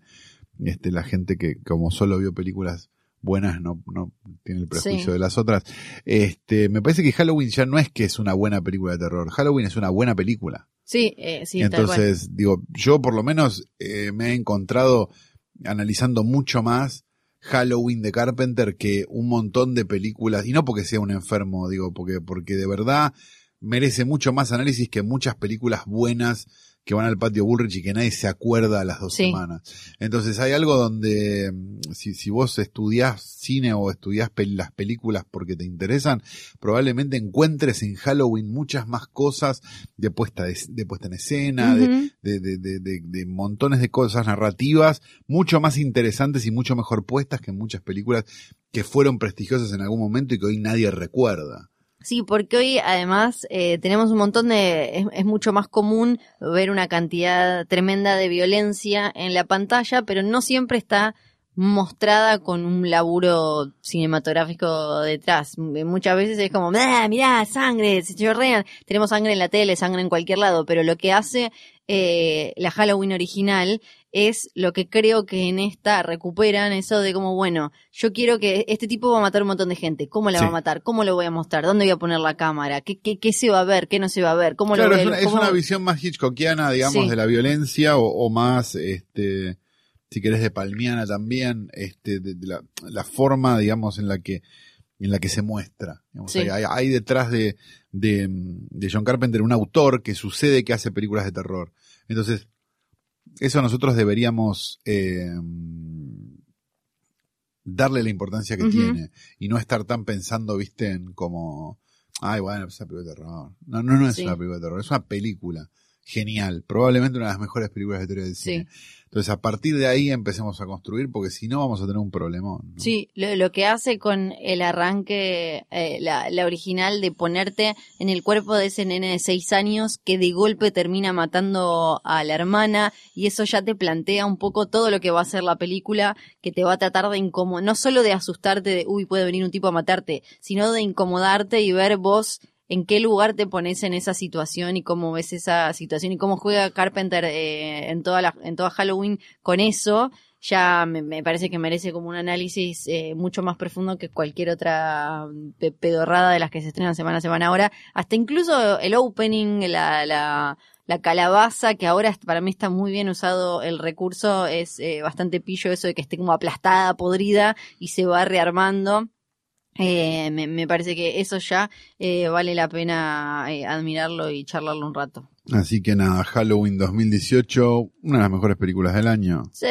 este, la gente que como solo vio películas buenas no, no tiene el prejuicio Sí. de las otras. Este, me parece que Halloween ya no es que es una buena película de terror. Halloween es una buena película. Sí, eh, sí. Entonces, digo, yo por lo menos eh, me he encontrado analizando mucho más Halloween de Carpenter que un montón de películas, y no porque sea un enfermo, digo, porque, porque de verdad merece mucho más análisis que muchas películas buenas que van al patio Bullrich y que nadie se acuerda a las dos Sí. semanas. Entonces hay algo donde mm, si, si vos estudiás cine o estudiás pel- las películas porque te interesan, probablemente encuentres en Halloween muchas más cosas de puesta, de, de puesta en escena, de, de, de- de montones de cosas narrativas mucho más interesantes y mucho mejor puestas que muchas películas que fueron prestigiosas en algún momento y que hoy nadie recuerda. Sí, porque hoy además eh, tenemos un montón de... Es, es mucho más común ver una cantidad tremenda de violencia en la pantalla, pero no siempre está mostrada con un laburo cinematográfico detrás. Muchas veces es como, mirá, sangre, se chorrean. Tenemos sangre en la tele, sangre en cualquier lado, pero lo que hace eh, la Halloween original es lo que creo que en esta recuperan eso de como, bueno, yo quiero que este tipo va a matar un montón de gente. ¿Cómo la Sí. va a matar? ¿Cómo lo voy a mostrar? ¿Dónde voy a poner la cámara? ¿Qué, qué, qué se va a ver? ¿Qué no se va a ver? ¿Cómo Claro, lo es voy a una, es cómo- una visión más hitchcockiana, digamos, Sí. de la violencia o, o más, este, si querés, de palmiana también, este, de, de la, la forma, digamos, en la que en la que se muestra. Digamos, Sí. hay, hay- hay detrás de, de, de John Carpenter un autor que sucede que hace películas de terror. Entonces, eso nosotros deberíamos eh, darle la importancia que tiene y no estar tan pensando, viste, en como, ay, bueno, es una película de terror. No, no, no es Sí. una película de terror, es una película genial. Probablemente una de las mejores películas de historia del Sí. cine. Entonces, a partir de ahí empecemos a construir, porque si no vamos a tener un problemón. ¿no? Sí, lo, lo que hace con el arranque, eh, la, la original de ponerte en el cuerpo de ese nene de seis años que de golpe termina matando a la hermana y eso ya te plantea un poco todo lo que va a ser la película, que te va a tratar de incomodar, no solo de asustarte de, uy, puede venir un tipo a matarte, sino de incomodarte y ver vos en qué lugar te pones en esa situación y cómo ves esa situación y cómo juega Carpenter eh, en toda la, en toda Halloween con eso ya me, parece que merece como un análisis eh, mucho más profundo que cualquier otra pe- pedorrada de las que se estrenan semana a semana ahora. Hasta incluso el opening, la, la, la calabaza, que ahora para mí está muy bien usado el recurso, es eh, bastante pillo eso de que esté como aplastada, podrida y se va rearmando. Eh, me, me parece que eso ya eh, vale la pena eh, admirarlo y charlarlo un rato. Así que nada, Halloween 2018, una de las mejores películas del año. Sí,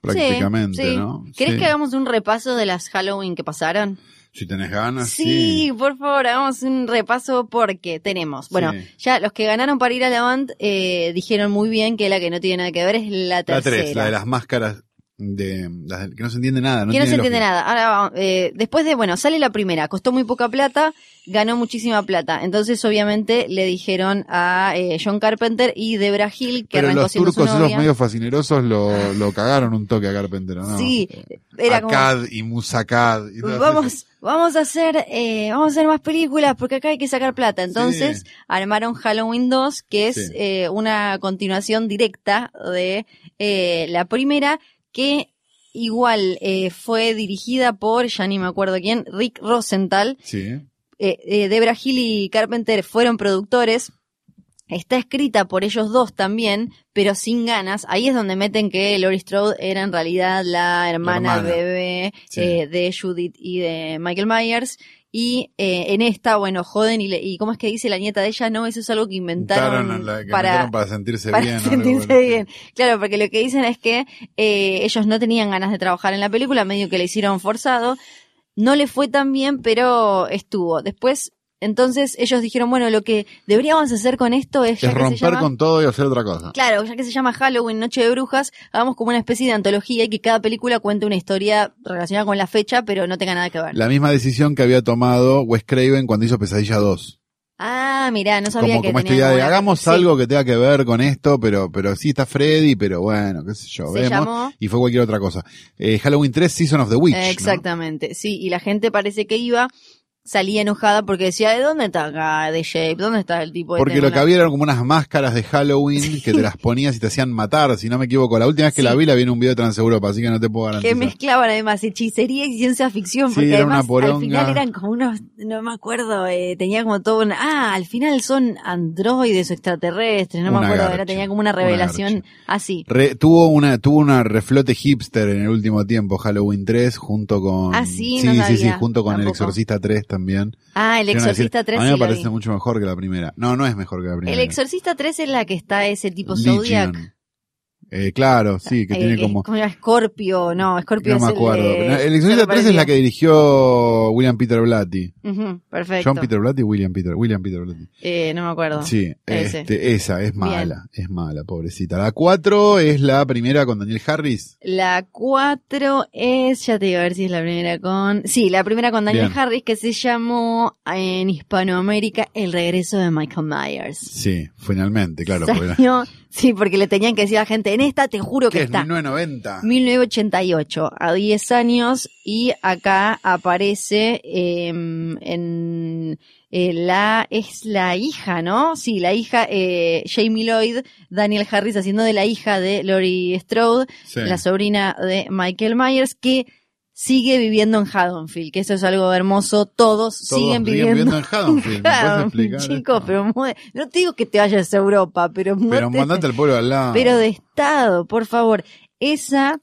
Prácticamente, sí, sí. ¿no? ¿Querés Sí. que hagamos un repaso de las Halloween que pasaron? Si tenés ganas, Sí, sí. por favor, hagamos un repaso porque tenemos. Bueno, Sí. ya los que ganaron para ir a la band eh, dijeron muy bien que la que no tiene nada que ver es la La tercera. 3, la de las máscaras de, de- que no se entiende nada. No que no se entiende lógica. nada. Ahora, eh, después de, bueno, sale la primera, costó muy poca plata, ganó muchísima plata. Entonces, obviamente, le dijeron a eh, John Carpenter y Debra Hill, que Pero arrancó los turcos esos medio fascinerosos lo, lo cagaron un toque a Carpenter, ¿no? Sí, era como... Akkad y Musakad. y todas esas. Vamos, vamos a hacer, eh, vamos a hacer más películas porque acá hay que sacar plata. Entonces Sí. armaron Halloween 2, que es Sí. eh, una continuación directa de eh, la primera, que igual eh, fue dirigida por, ya ni me acuerdo quién, Rick Rosenthal. Sí. Eh, eh, Debra Hill y Carpenter fueron productores. Está escrita por ellos dos también, pero sin ganas. Ahí es donde meten que Laurie Strode era en realidad la hermana, hermana. bebé Sí. de Judith y de Michael Myers. Y eh, en esta, bueno, joden y, le- y ¿cómo es que dice la nieta de ella? No, eso es algo que inventaron, Inventaron la- que para, inventaron para sentirse para bien. sentirse bien. Claro, porque lo que dicen es que eh, ellos no tenían ganas de trabajar en la película, medio que le hicieron forzado. No le fue tan bien, pero estuvo. Después, entonces ellos dijeron, bueno, lo que deberíamos hacer con esto es, que se romper llama... con todo y hacer otra cosa. Claro, ya que se llama Halloween, Noche de Brujas, hagamos como una especie de antología y que cada película cuente una historia relacionada con la fecha, pero no tenga nada que ver. La misma decisión que había tomado Wes Craven cuando hizo Pesadilla 2. Ah, mirá, no sabía Como, que como esta tenía idea de hagamos sí. algo que tenga que ver con esto, pero, pero sí está Freddy, pero bueno, qué sé yo, Se vemos. llamó Y fue cualquier otra cosa. Eh, Halloween 3, Season of the Witch. Exactamente, sí, y la gente parece que iba, salía enojada porque decía, ¿de dónde está acá The Shape? ¿Dónde está el tipo de Porque lo que había eran como unas máscaras de Halloween que te las ponías y te hacían matar, si no me equivoco. La última vez que Sí. la vi la vi en un video de Transeuropa, así que no te puedo que garantizar. mezclaban además hechicería y ciencia ficción, Sí, porque era una además al poronga. final eran como unos, no me acuerdo, eh, tenía como todo un, ah, al final son androides o extraterrestres, no me Una acuerdo, garcha, era, tenía como una una revelación así. Re- tuvo una tuvo una reflote hipster en el último tiempo Halloween 3 junto con Ah, sí, sí no sí sí junto con el. Exorcista 3 también Ah, el Quiero decir, Exorcista 3 a mí me parece mucho mejor que la primera no no es mejor que la primera El Exorcista 3 es la que está ese tipo Legion. Zodiac. Eh, claro sí que Eh, tiene que como como Scorpio, no, Scorpio no me es el acuerdo el Exorcista 3 es la que dirigió William Peter Blatty perfecto. John Peter Blatty William Peter William Peter Blatty Eh, no me acuerdo. sí este, esa es mala es mala pobrecita la 4 es la primera con Daniel Harris La 4 es, ya te digo a ver si es la primera con... Sí, la primera con Daniel Bien. Harris que se llamó en Hispanoamérica El regreso de Michael Myers. sí finalmente claro porque la- Salió- Sí, porque le tenían que decir a la gente, en esta te juro que ¿Qué es? está. 1990 1988, a 10 años, y acá aparece eh, en eh, la, es la hija, ¿no? Sí, la hija, eh, Jamie Lloyd, Daniel Harris haciendo de la hija de Laurie Strode, Sí. la sobrina de Michael Myers, que sigue viviendo en Haddonfield, que eso es algo hermoso, todos, Todos siguen viviendo. en Haddonfield. Chicos, esto? pero no te digo que te vayas a Europa, pero, Pero mandate al pueblo al lado. pero de estado, por favor. Esa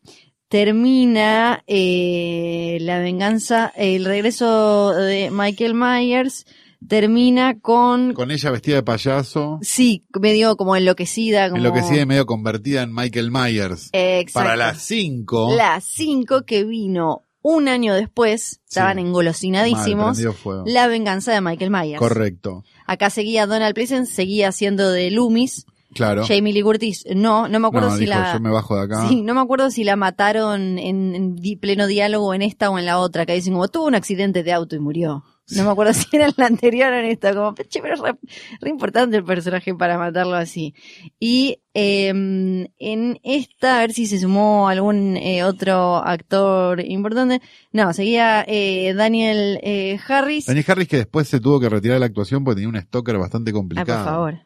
termina eh, la venganza, el regreso de Michael Myers termina con, Con ella vestida de payaso, sí, medio como enloquecida, como en lo que sigue medio convertida en Michael Myers. Exacto. Para las 5. las cinco que vino un año después, estaban engolosinadísimos. La venganza de Michael Myers. Correcto. Acá seguía Donald Pleasence, seguía siendo de Loomis, Claro. Jamie Lee Curtis, no, no me acuerdo no, si dijo, la... yo me bajo de acá. Sí, no me acuerdo si la mataron en, en di- pleno diálogo en esta o en la otra, que dicen como tuvo un accidente de auto y murió. No me acuerdo si era en la anterior o en esta, como, che, pero es re, re importante el personaje para matarlo así. Y eh, en esta, a ver si se sumó algún eh, otro actor importante. No, seguía eh, Daniel eh, Harris. Daniel Harris que después se tuvo que retirar de la actuación porque tenía un stalker bastante Ah, complicado. por favor.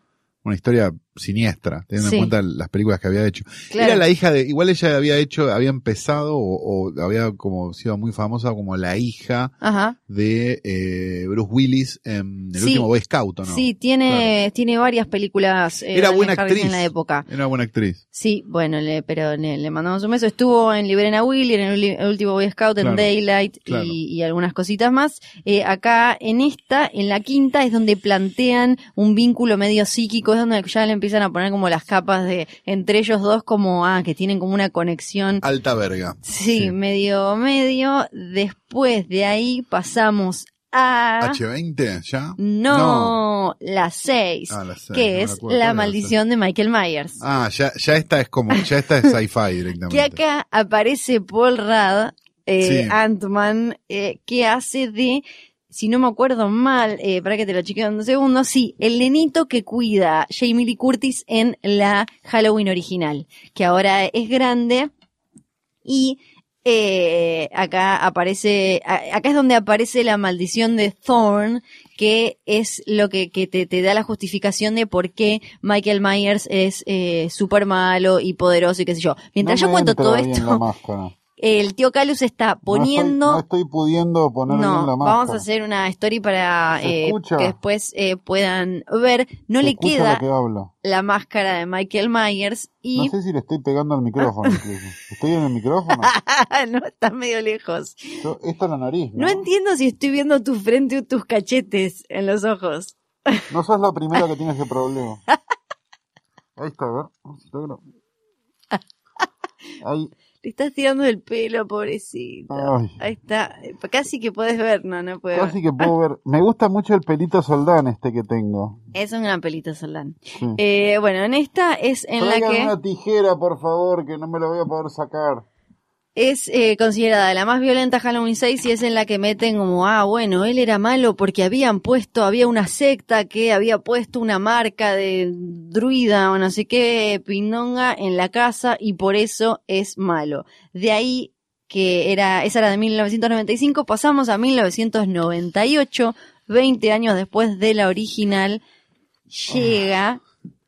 Una historia siniestra, teniendo Sí. en cuenta las películas que había hecho. Claro. Era la hija de, igual ella había hecho, había empezado o, o había como sido muy famosa como la hija Ajá. de eh, Bruce Willis en el Sí. último Boy Scout, ¿o ¿no? Sí, tiene, tiene varias películas. eh, Era buena Harris actriz. En la época. Era buena actriz. Sí, bueno, le, pero le, le mandamos un beso. Estuvo en Liberen a Willy, en el, último Boy Scout, en Daylight y algunas cositas más. Eh, acá, en esta, en la quinta, es donde plantean un vínculo medio psíquico, es donde ya le empiezan a poner como las capas de entre ellos dos, como, ah, que tienen como una conexión. Alta verga. Sí, medio, medio. Después de ahí pasamos a... H20, ¿ya? No, la 6, Ah, la que no es acuerdo. ¿Cuál la maldición de Michael Myers. Ah, ya, ya esta es como, ya esta es sci-fi directamente. que acá aparece Paul Rudd, eh, Sí. Ant-Man, eh, que hace de, si no me acuerdo mal, eh, para que te lo chequeo en un segundo, sí, el nenito que cuida Jamie Lee Curtis en la Halloween original, que ahora es grande y eh, acá aparece, acá es donde aparece la maldición de Thorn, que es lo que, que te, te da la justificación de por qué Michael Myers es eh, súper malo y poderoso y qué sé yo. Mientras yo cuento todo esto, el tío Calus está poniendo... No estoy, pudiendo poner bien No, la máscara. vamos a hacer una story para ¿Se eh, que después eh, puedan ver. No Se le queda que la máscara de Michael Myers y No sé si le estoy pegando al micrófono. incluso. ¿Estoy en el micrófono? no está medio lejos. Yo- esto es la nariz, ¿no? No entiendo si estoy viendo tu frente o tus cachetes en los ojos. No sos la primera que tiene ese problema. Ahí está, a ver. Ahí. Le estás tirando el pelo, pobrecito. Ay. Ahí está. Casi que puedes ver, no, no puedo. Casi que puedo ver. Me gusta mucho el pelito soldán este que tengo. Es un gran pelito Solán. Sí. Eh, bueno, en esta es en la Traigan que... una tijera, por favor, que no me la voy a poder sacar. Es eh, considerada la más violenta Halloween 6 y es en la que meten como, ah, bueno, él era malo porque habían puesto, había una secta que había puesto una marca de druida o no sé qué, pindonga en la casa y por eso es malo. De ahí que era, esa era de 1995, pasamos a 1998, 20 años después de la original, llega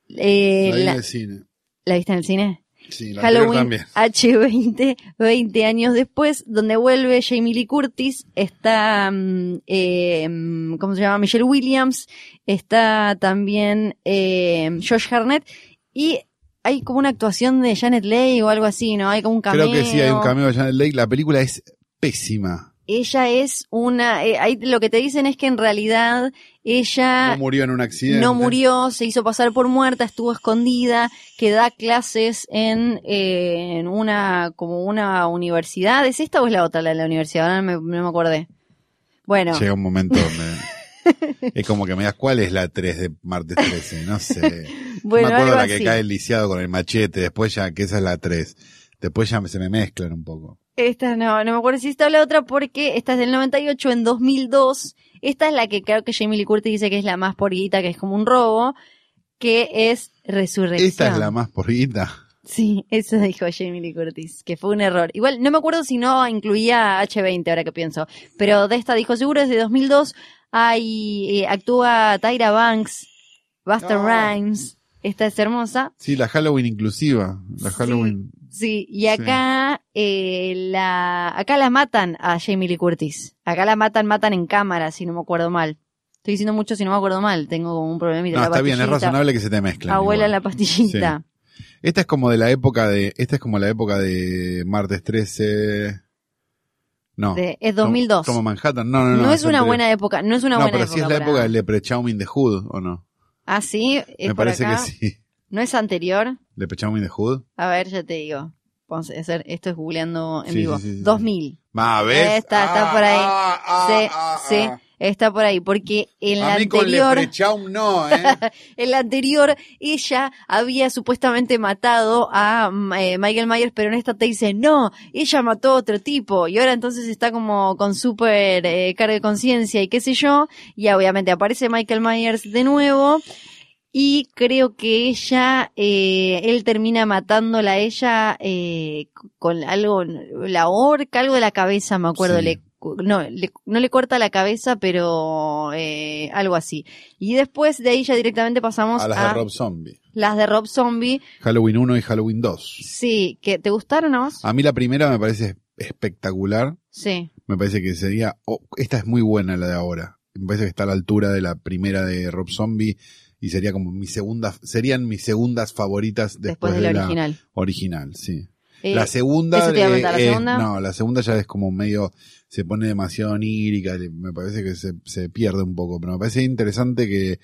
eh, La vi en el cine. ¿la viste en el cine? Sí, la Halloween también. H20, 20 años después, donde vuelve Jamie Lee Curtis, está, eh, ¿cómo se llama? Michelle Williams, está también eh, Josh Harnett, y hay como una actuación de Janet Leigh o algo así, ¿no? Hay como un cameo. Creo que sí, hay un cameo de Janet Leigh. La película es pésima. Ella es una, eh, ahí lo que te dicen es que en realidad ella No murió en un accidente. no murió, se hizo pasar por muerta, estuvo escondida, que da clases en, eh, en una, como una universidad. ¿Es esta o es la otra, la de la universidad? Ahora no me, no me acordé. Bueno, Llega un momento donde... es como que me das cuál es la 3 de martes 13, no sé. bueno, me acuerdo algo la que así. cae el lisiado con el machete, después ya, que esa es la 3. Después ya me- se me mezclan un poco. Esta no, no me acuerdo si esta o la otra porque esta es del 98, en 2002. Esta es la que creo que Jamie Lee Curtis dice que es la más porguita, que es como un robo, que es Resurrección. Esta es la más porrita. Sí, eso dijo Jamie Lee Curtis, que fue un error. Igual, no me acuerdo si no incluía H20, ahora que pienso. Pero de esta dijo, seguro es de 2002. Hay, eh, actúa Tyra Banks, Buster Ah. Rhymes. Esta es hermosa. Sí, la Halloween inclusiva. La. Halloween. Sí, y acá, eh, la, acá la matan a Jamie Lee Curtis. Acá la matan, matan en cámara, si no me acuerdo mal. Estoy diciendo mucho si no me acuerdo mal. Tengo como un problemita. No, está bien, es razonable que se te mezclen. Abuela igual. la pastillita. Esta es como de la época de, esta es como la época de martes 13. No. De- es 2002. Como, como Manhattan. No, no, No, no. es una anterior. buena época, no es una no, buena pero época. sí es la época del Leprechaun in the Hood, ¿o no? Ah, sí, es Me parece acá. que sí. ¿No es anterior? Leprechaun in the Hood. A ver, ya te digo. Vamos a hacer, esto es googleando en Sí, vivo. sí, sí, sí. 2000. Ma, ¿ves? Está, está por ahí. Ah, ah, sí, ah, sí. ah. está por ahí, porque en la con anterior, Leprechaun no, ¿eh? en la anterior, ella había supuestamente matado a mm, eh, Michael Myers, pero en esta te dice, no, ella mató a otro tipo, y ahora entonces está como con súper eh, carga de conciencia y qué sé yo, y obviamente aparece Michael Myers de nuevo, y creo que ella, eh, él termina matándola a ella eh, con algo, la horca, algo de la cabeza, me acuerdo, Sí. le no le, no le corta la cabeza, pero eh, algo así. Y después de ahí ya directamente pasamos A a, las de Rob Zombie. las de Rob Zombie. Halloween 1 y Halloween 2. Sí, que ¿te gustaron a vos? A mí la primera me parece espectacular. Sí, Me parece que sería. oh, esta es muy buena la de ahora. Me parece que está a la altura de la primera de Rob Zombie. Y sería como mi segunda, serían mis segundas favoritas después, después, de la original. original, sí. Eh, la segunda, eso te iba a eh, preguntar, ¿la es- segunda? no, la segunda ya es como medio, se pone demasiado onírica, me parece que se, se pierde un poco, pero me parece interesante que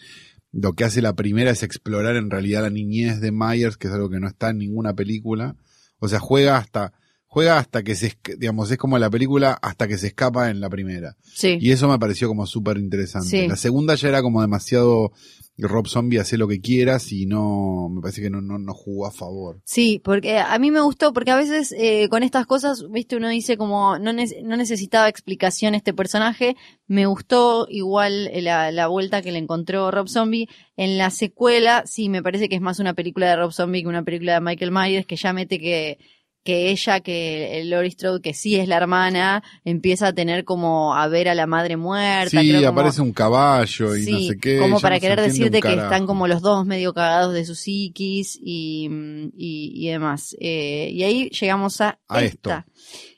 lo que hace la primera es explorar en realidad la niñez de Myers, que es algo que no está en ninguna película, o sea, juega hasta, juega hasta que se, digamos, es como la película hasta que se escapa en la primera. sí. Y eso me pareció como súper interesante. Sí. La segunda ya era como demasiado Rob Zombie hace lo que quieras y no, me parece que no, no, no jugó a favor. Sí, porque a mí me gustó, porque a veces eh, con estas cosas, viste, uno dice como no, ne- no necesitaba explicación este personaje, me gustó igual la, la vuelta que le encontró Rob Zombie. En la secuela, sí, me parece que es más una película de Rob Zombie que una película de Michael Myers, que ya mete que que ella, que el Laurie Strode, que sí es la hermana, empieza a tener como a ver a la madre muerta. Sí, creo como- aparece un caballo y no Sí, sé qué. como para no querer decirte que están como los dos medio cagados de sus psiquis y, y, y demás. Eh, y ahí llegamos a, A esta.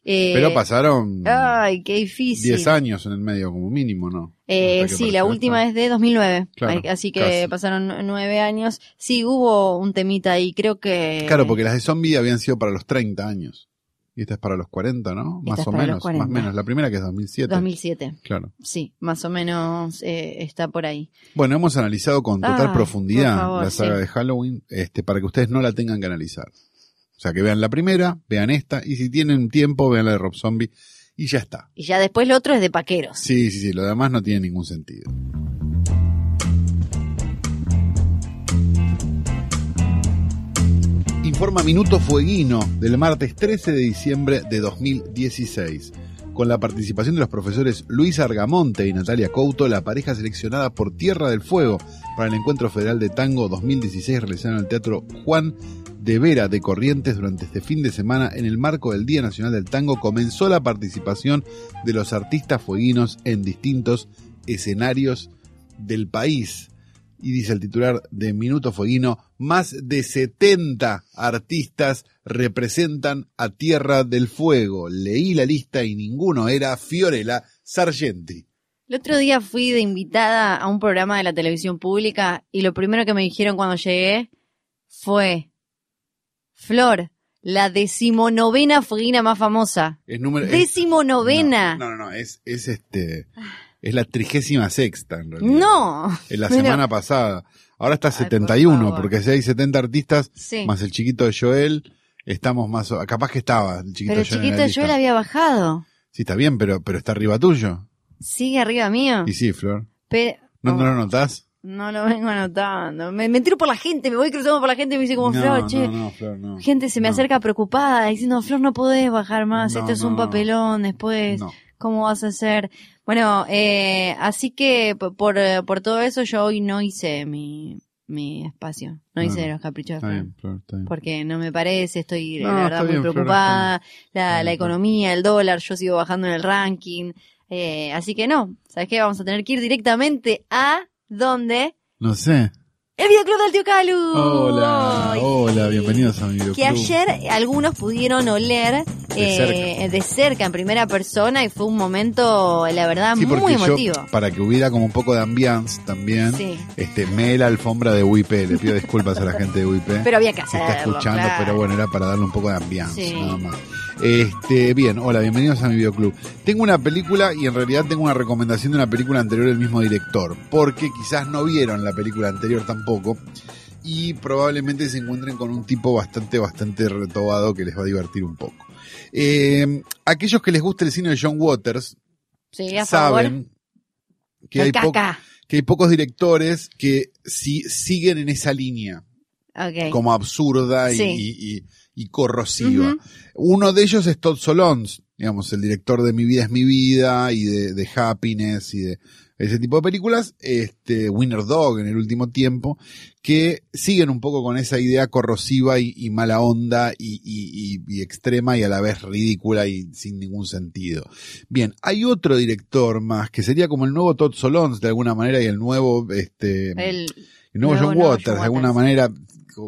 Eh, Pero pasaron Ay, qué difícil. 10 años en el medio como mínimo, ¿no? Eh, sí, la última esta. es de 2009. Claro, Así que casi. pasaron nu- nueve años. Sí, hubo un temita ahí, creo que... Claro, porque las de zombie habían sido para los 30 años. Y esta es para los 40, ¿no? Esta Más o menos, 40. más o menos. La primera que es 2007. 2007. Claro. Sí, más o menos eh, está por ahí. Bueno, hemos analizado con total Ay, profundidad favor, la saga sí. de Halloween, este, para que ustedes no la tengan que analizar. O sea, que vean la primera, vean esta, y si tienen tiempo, vean la de Rob Zombie, y ya está. Y ya después lo otro es de paqueros. Sí, sí, sí, lo demás no tiene ningún sentido. Informa Minuto Fueguino del martes 13 de diciembre de 2016. Con la participación de los profesores Luis Argamonte y Natalia Couto, la pareja seleccionada por Tierra del Fuego para el Encuentro Federal de Tango 2016 realizado en el Teatro Juan de Vera de Corrientes durante este fin de semana en el marco del Día Nacional del Tango comenzó la participación de los artistas fueguinos en distintos escenarios del país. Y dice el titular de Minuto Fueguino, más de 70 artistas representan a Tierra del Fuego. Leí la lista y ninguno era Fiorella Sargenti. El otro día fui de invitada a un programa de la televisión pública y lo primero que me dijeron cuando llegué fue, Flor, la decimonovena fueguina más famosa. Es número, Decimonovena. No, no, no, es, es este, es la trigésima sexta en realidad. No. Es la Pero- semana pasada. Ahora está Ay, por 71, favor. porque si hay 70 artistas, Sí. más el chiquito de Joel, estamos más, capaz que estaba el chiquito Pero el de Joel. en chiquito la de. Joel había bajado. Sí, está bien, pero, pero está arriba tuyo. Sigue arriba mío. Y sí, Flor. Pero, ¿No, oh, no lo notás? No lo vengo anotando. Me, me entero por la gente, me voy cruzando por la gente y me dice como, no, Flor, che. no, no, Flor, no. Gente se me acerca preocupada diciendo, Flor, no podés bajar más, esto es un papelón después. ¿Cómo vas a hacer? Bueno, eh, así que por, eh, por todo eso yo hoy no hice mi, mi espacio. No hice Bueno, los caprichos de Está bien, Flor, está bien. Porque no me parece, estoy No, la verdad muy bien, preocupada. La, la economía, el dólar, yo sigo bajando en el ranking. Eh, así que no, ¿sabes qué? Vamos a tener que ir directamente a ¿dónde? No sé. El videoclub del tío Calu. Hola, hola, bienvenidos a mi videoclub. Que ayer algunos pudieron oler De eh, de cerca, en primera persona, y fue un momento, la verdad, Sí, muy yo, emotivo. para que hubiera como un poco de ambiance también, Sí. este, me la alfombra de UIP. Le pido disculpas a la gente de UIP. Pero había que hacerlo. está escuchando, claro. pero bueno, era para darle un poco de ambiance, Sí. nada más. Este, bien, hola, bienvenidos a mi videoclub. Tengo una película y en realidad tengo una recomendación de una película anterior del mismo director, porque quizás no vieron la película anterior tampoco y probablemente se encuentren con un tipo bastante, bastante retobado que les va a divertir un poco. Eh, aquellos que les gusta el cine de John Waters Sí, a favor. saben que hay, que pocos directores que si, siguen en esa línea, como absurda y, Sí. y- y- y corrosiva. Uno de ellos es Todd Solondz, digamos, el director de Mi vida es mi vida y de, de Happiness y de ese tipo de películas, este, Winner Dog en el último tiempo, que siguen un poco con esa idea corrosiva y, y mala onda y, y- y- extrema y a la vez ridícula y sin ningún sentido. Bien, hay otro director más que sería como el nuevo Todd Solondz de alguna manera y el nuevo, este, el nuevo nuevo John nuevo Waters, John de alguna Waters. manera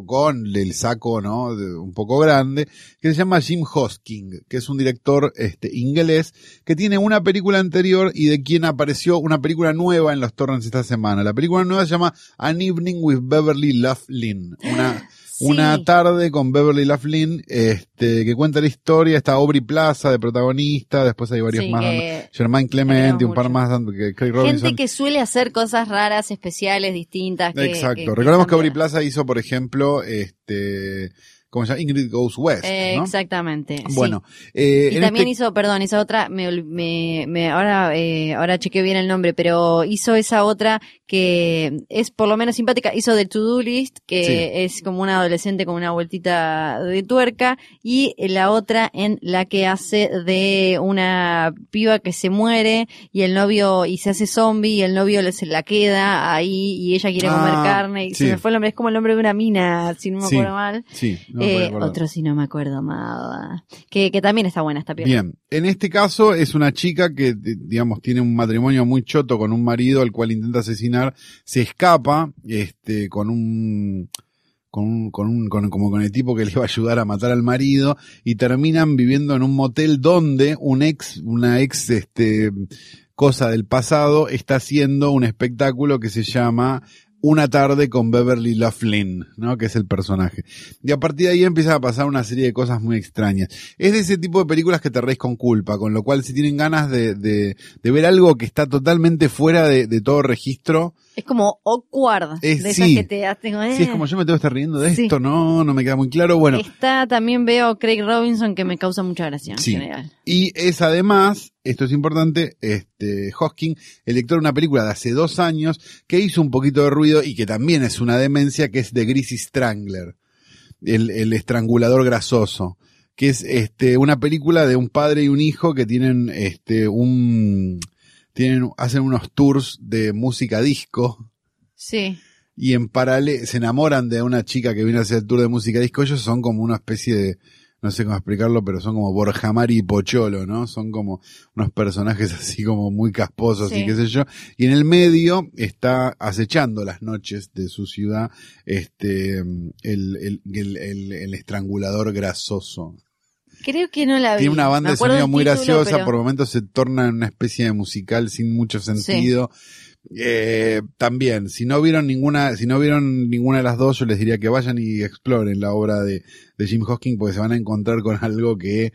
con el saco, ¿no? De- un poco grande, que se llama Jim Hosking, que es un director este, inglés que tiene una película anterior y de quien apareció una película nueva en los torrents esta semana. La película nueva se llama An Evening with Beverly Loughlin. Una, Sí. una tarde con Beverly Loughlin, este, que cuenta la historia. Está Aubrey Plaza de protagonista, después hay varios Sí, más. que- Germain Clemente, un par más, que Craig Robinson. gente que suele hacer cosas raras, especiales, distintas. que- Exacto. que- que Recordemos que Aubrey cambian. Plaza hizo, por ejemplo, este, ¿cómo se llama? Ingrid Goes West, Eh, ¿no? Exactamente. sí. Bueno, eh, Y también este- hizo, perdón, esa otra, me, me, me- ahora, eh, ahora chequeé bien el nombre, pero hizo esa otra que es por lo menos simpática, hizo The To-Do List, que Sí. es como una adolescente con una vueltita de tuerca, y la otra en la que hace de una piba que se muere y el novio, y se hace zombie, y el novio le- se la queda ahí, y ella quiere comer Ah, carne, y sí. se me fue el nombre, es como el nombre de una mina, si no me Sí. acuerdo mal. Sí, no Eh, otro si no me acuerdo mal. Que, que también está buena esta pieza. Bien, en este caso es una chica que, digamos, tiene un matrimonio muy choto con un marido al cual intenta asesinar, se escapa, este, con un, con un, con un, con, como con el tipo que le iba a ayudar a matar al marido y terminan viviendo en un motel donde un ex, una ex, este, cosa del pasado está haciendo un espectáculo que se llama Una tarde con Beverly Loughlin, ¿no? Que es el personaje. Y a partir de ahí empieza a pasar una serie de cosas muy extrañas. Es de ese tipo de películas que te reís con culpa, con lo cual si tienen ganas de, de, de ver algo que está totalmente fuera de, de todo registro, Es como awkward. Es- de esas sí. que te hacen. eh. si es como yo me tengo que estar riendo de Sí. esto, no, no me queda muy claro. Bueno, Está también veo Craig Robinson que me causa mucha gracia en Sí. general. Y es además, esto es importante, este, Hosking, el lector de una película de hace dos años que hizo un poquito de ruido y que también es una demencia, que es The Greasy Strangler, el, el estrangulador grasoso, que es este, una película de un padre y un hijo que tienen este, un, tienen, hacen unos tours de música disco Sí. y en paralelo se enamoran de una chica que viene a hacer el tour de música disco. Ellos son como una especie de, no sé cómo explicarlo, pero son como Borjamari y Pocholo, ¿no? Son como unos personajes así como muy casposos Sí. y qué sé yo. Y en el medio está acechando las noches de su ciudad, este, el, el, el, el- el estrangulador grasoso. Creo que no la vi. Tiene una banda de sonido muy título, graciosa, pero- por momentos se torna en una especie de musical sin mucho sentido. Eh, también, si no vieron ninguna, si no vieron ninguna de las dos, yo les diría que vayan y exploren la obra de, de Jim Hosking porque se van a encontrar con algo que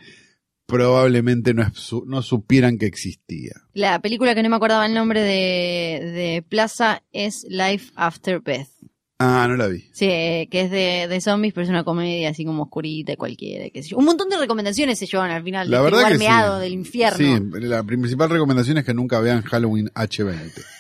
probablemente no, no supieran que existía. La película que no me acordaba el nombre de, de Plaza es Life After Beth. Ah, no la vi. Sí, eh, que es de, de zombies, pero es una comedia así como oscurita y cualquiera, qué sé yo. Un montón de recomendaciones se llevan al final. La de verdad que sí. del infierno. Sí, la principal recomendación es que nunca vean Halloween H20.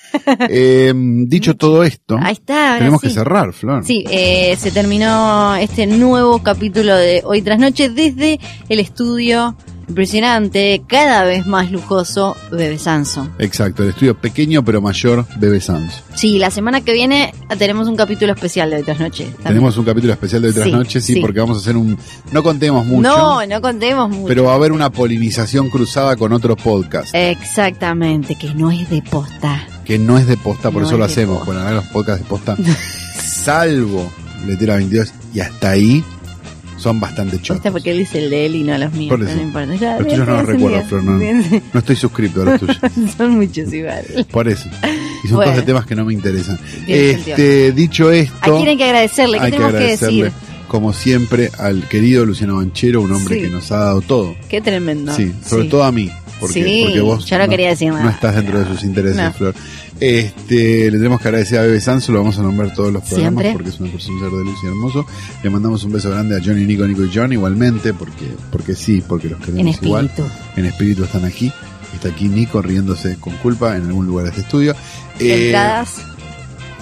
Eh, dicho todo esto, Ahí está, ahora tenemos sí. que cerrar, Flor. Sí, eh, se terminó este nuevo capítulo de Hoy tras Noche desde el estudio impresionante, cada vez más lujoso, Bebe Sanso. Exacto, el estudio pequeño pero mayor Bebe Sans. Sí, la semana que viene tenemos un capítulo especial de Hoy tras Noche. también. Tenemos un capítulo especial de otras Sí, sí, sí. porque vamos a hacer un... No contemos mucho, No, no contemos mucho. pero va a haber una polinización cruzada con otro podcast, Exactamente, que no es de posta. que no es de posta, por No eso lo es hacemos, posta. con los podcasts de posta, salvo Letera 22, y hasta ahí son bastante chotos. Posta porque él dice el de él y no los míos, Por eso. no importa. Ya, Los bien, tuyos no los recuerdo, bien. Flor, no. Bien, No estoy suscrito a los tuyos, Son muchos igual. por eso. Y son Bueno. todos de temas que no me interesan. Este, dicho ¿A esto... quién hay que agradecerle? ¿Qué hay que tenemos que agradecerle, decir? como siempre, al querido Luciano Banchero, un hombre Sí. que nos ha dado todo. Qué tremendo. Sí, sobre todo a mí. Porque, Sí, porque vos yo no quería decir nada. no estás dentro de sus intereses, No. Flor. Este, le tenemos que agradecer a Bebe Sanso, lo vamos a nombrar todos los programas Siempre. porque es una persona un ser de luz y hermoso. Le mandamos un beso grande a Johnny, Nico, Nico y John igualmente, porque, porque sí, porque los En queremos igual. En espíritu están aquí. Está aquí Nico riéndose con culpa en algún lugar de este estudio. Eh, ¿Entradas?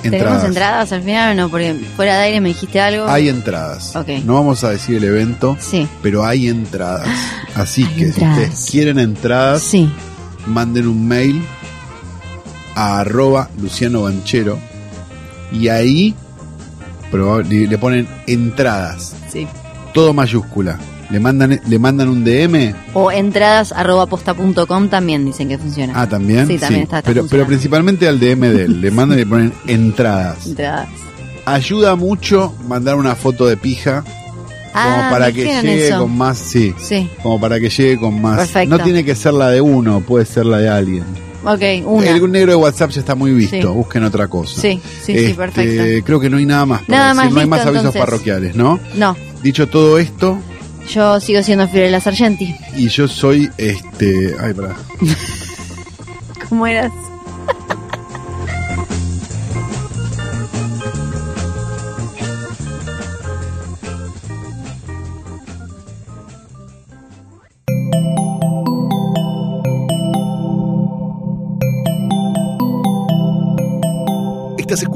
¿Tenemos entradas. entradas al final o no? Porque fuera de aire me dijiste algo. Hay entradas. Ok. No vamos a decir el evento, Sí, pero hay entradas. Así Hay que entradas. si ustedes quieren entradas, sí. manden un mail a arroba Luciano Banchero y ahí le ponen entradas, Sí. todo mayúscula. Le mandan, le mandan un DM. O entradas arroba posta.com también dicen que funciona. Ah, también. Sí, también está- está pero, pero principalmente al DM de él. Le mandan y le ponen entradas. Entradas. Ayuda mucho mandar una foto de pija como Ah, para me que llegue eso. con más, sí, Sí, como para que llegue con más. Perfecto. No tiene que ser la de uno, puede ser la de alguien. Ok, una. El negro de WhatsApp ya está muy visto, Sí. busquen otra cosa. Sí, sí, sí, Este, perfecto. Creo que no hay nada más. para Nada decir, más no hay más avisos entonces. parroquiales, ¿no? No, Dicho todo esto, yo sigo siendo Fiorella Sargenti. y yo soy este. Ay, pará. ¿Cómo eras?